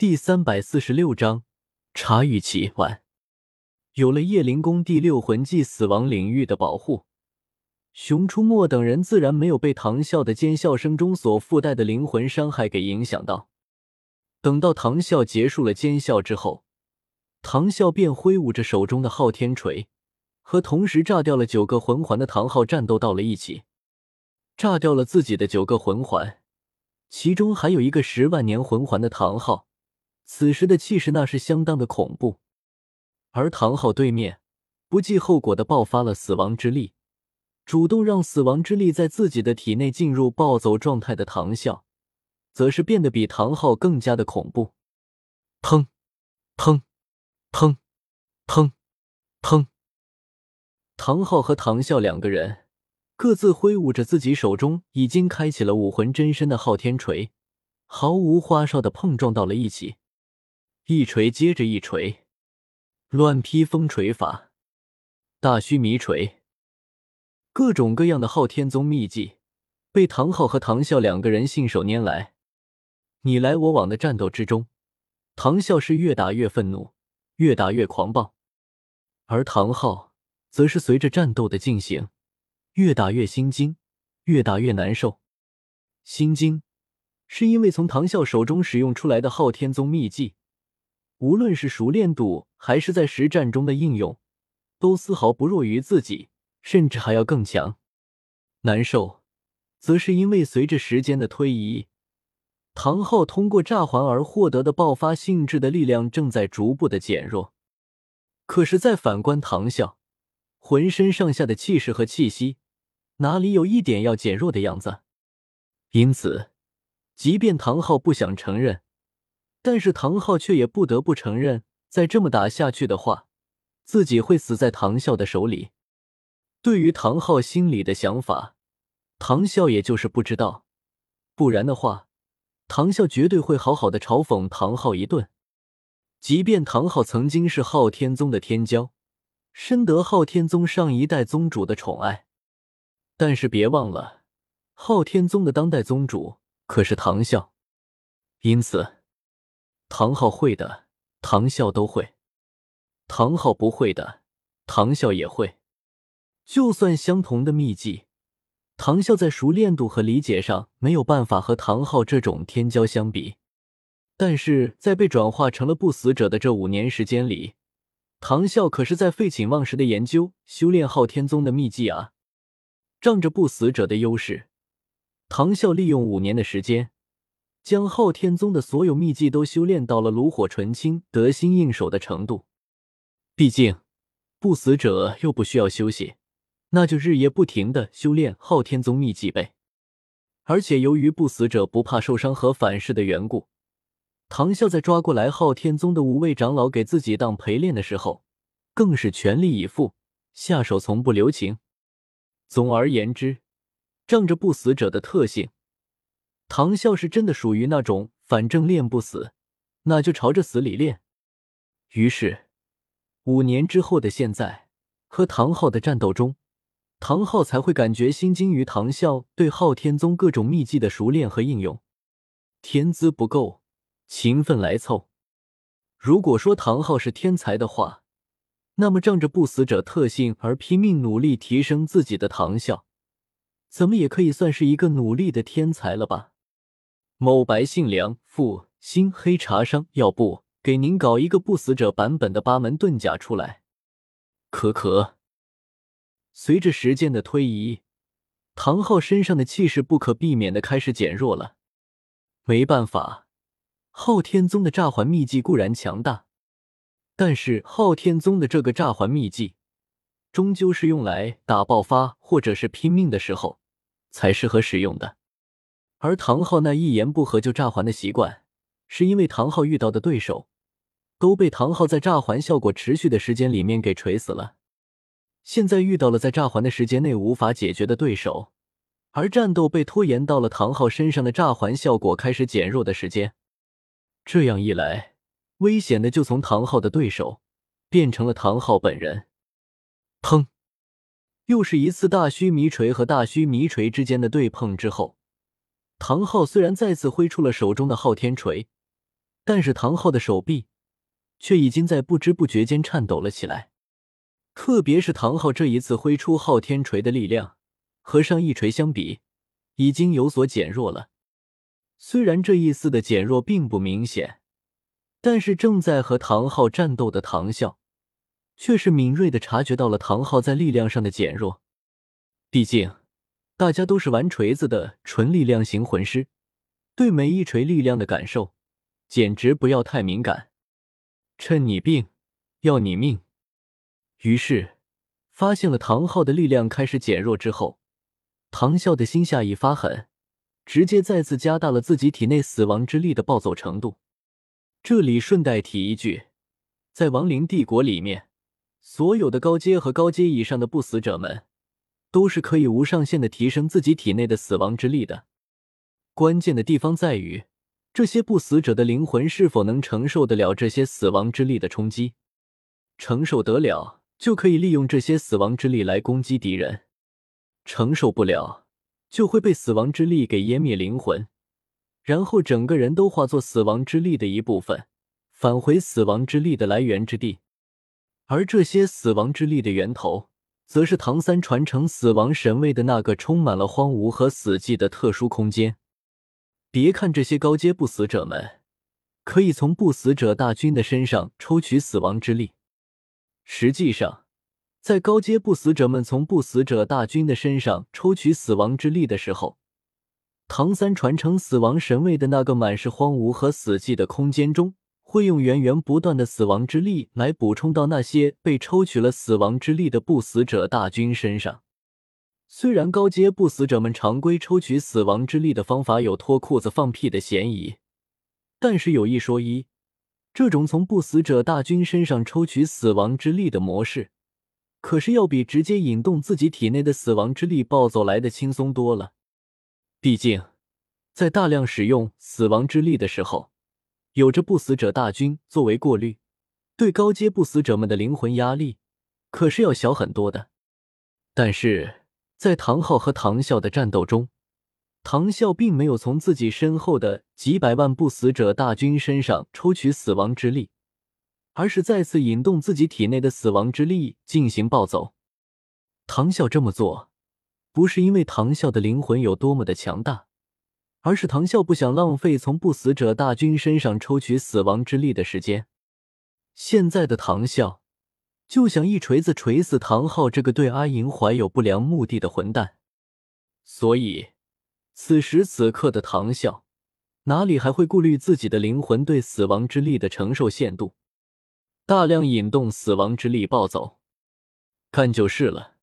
第三百四十六章茶语奇完。有了叶灵宫第六魂技死亡领域的保护，熊出没等人自然没有被唐啸的尖笑声中所附带的灵魂伤害给影响到。等到唐啸结束了尖笑之后，唐啸便挥舞着手中的昊天锤，和同时炸掉了九个魂环的唐昊战斗到了一起，炸掉了自己的九个魂环，其中还有一个十万年魂环的唐昊。此时的气势那是相当的恐怖，而唐昊对面不计后果的爆发了死亡之力，主动让死亡之力在自己的体内进入暴走状态的唐啸，则是变得比唐昊更加的恐怖。砰，砰，砰，砰，砰！唐昊和唐啸两个人各自挥舞着自己手中已经开启了武魂真身的昊天锤，毫无花哨的碰撞到了一起。一锤接着一锤，乱披风锤法，大须弥锤，各种各样的昊天宗秘技被唐昊和唐啸两个人信手拈来。你来我往的战斗之中，唐啸是越打越愤怒，越打越狂暴，而唐昊则是随着战斗的进行，越打越心惊，越打越难受。心惊是因为从唐啸手中使用出来的昊天宗秘技。无论是熟练度还是在实战中的应用，都丝毫不弱于自己，甚至还要更强。难受，则是因为随着时间的推移，唐昊通过炸环而获得的爆发性质的力量正在逐步的减弱。可是再反观唐啸，浑身上下的气势和气息，哪里有一点要减弱的样子？因此，即便唐昊不想承认。但是唐昊却也不得不承认，再这么打下去的话，自己会死在唐啸的手里。对于唐昊心里的想法，唐啸也就是不知道。不然的话，唐啸绝对会好好的嘲讽唐昊一顿。即便唐昊曾经是昊天宗的天骄，深得昊天宗上一代宗主的宠爱，但是别忘了，昊天宗的当代宗主可是唐啸，因此。唐昊会的，唐啸都会；唐昊不会的，唐啸也会。就算相同的秘技，唐啸在熟练度和理解上没有办法和唐昊这种天骄相比，但是在被转化成了不死者的这五年时间里，唐啸可是在废寝忘食的研究修炼昊天宗的秘技啊！仗着不死者的优势，唐啸利用五年的时间。将昊天宗的所有秘技都修炼到了炉火纯青、得心应手的程度。毕竟，不死者又不需要休息，那就日夜不停的修炼昊天宗秘技呗。而且，由于不死者不怕受伤和反噬的缘故，唐啸在抓过来昊天宗的五位长老给自己当陪练的时候，更是全力以赴，下手从不留情。总而言之，仗着不死者的特性。唐啸是真的属于那种，反正练不死，那就朝着死里练。于是，五年之后的现在，和唐昊的战斗中，唐昊才会感觉心惊于唐啸对昊天宗各种秘技的熟练和应用。天资不够，勤奋来凑。如果说唐昊是天才的话，那么仗着不死者特性而拼命努力提升自己的唐啸，怎么也可以算是一个努力的天才了吧？某白姓梁父新黑茶商，要不给您搞一个不死者版本的八门遁甲出来？可可。随着时间的推移，唐昊身上的气势不可避免的开始减弱了。没办法，昊天宗的炸环秘技固然强大，但是昊天宗的这个炸环秘技，终究是用来打爆发或者是拼命的时候才适合使用的。而唐昊那一言不合就炸环的习惯，是因为唐昊遇到的对手都被唐昊在炸环效果持续的时间里面给锤死了。现在遇到了在炸环的时间内无法解决的对手，而战斗被拖延到了唐昊身上的炸环效果开始减弱的时间。这样一来，危险的就从唐昊的对手变成了唐昊本人。砰！又是一次大须弥锤和大须弥锤之间的对碰之后。唐昊虽然再次挥出了手中的昊天锤，但是唐昊的手臂却已经在不知不觉间颤抖了起来。特别是唐昊这一次挥出昊天锤的力量，和上一锤相比，已经有所减弱了。虽然这一丝的减弱并不明显，但是正在和唐昊战斗的唐啸，却是敏锐的察觉到了唐昊在力量上的减弱。毕竟，大家都是玩锤子的纯力量型魂师，对每一锤力量的感受，简直不要太敏感。趁你病，要你命。于是，发现了唐昊的力量开始减弱之后，唐啸的心下一发狠，直接再次加大了自己体内死亡之力的暴走程度。这里顺带提一句，在亡灵帝国里面，所有的高阶和高阶以上的不死者们，都是可以无上限的提升自己体内的死亡之力的。关键的地方在于，这些不死者的灵魂是否能承受得了这些死亡之力的冲击，承受得了。就可以利用这些死亡之力来攻击敌人，承受不了就会被死亡之力给湮灭灵魂，然后整个人都化作死亡之力的一部分，返回死亡之力的来源之地。而这些死亡之力的源头，则是唐三传承死亡神位的那个充满了荒芜和死寂的特殊空间。别看这些高阶不死者们可以从不死者大军的身上抽取死亡之力。实际上，在高阶不死者们从不死者大军的身上抽取死亡之力的时候，唐三传承死亡神位的那个满是荒芜和死寂的空间中，会用源源不断的死亡之力来补充到那些被抽取了死亡之力的不死者大军身上。虽然高阶不死者们常规抽取死亡之力的方法有脱裤子放屁的嫌疑，但是有一说一。这种从不死者大军身上抽取死亡之力的模式，可是要比直接引动自己体内的死亡之力暴走来的轻松多了。毕竟，在大量使用死亡之力的时候，有着不死者大军作为过滤，对高阶不死者们的灵魂压力可是要小很多的。但是在唐昊和唐啸的战斗中，唐啸并没有从自己身后的几百万不死者大军身上抽取死亡之力，而是再次引动自己体内的死亡之力进行暴走。唐啸这么做，不是因为唐啸的灵魂有多么的强大，而是唐啸不想浪费从不死者大军身上抽取死亡之力的时间。现在的唐啸就想一锤子锤死唐昊这个对阿银怀有不良目的的混蛋，所以。此时此刻的唐啸，哪里还会顾虑自己的灵魂对死亡之力的承受限度？大量引动死亡之力暴走，看就是了。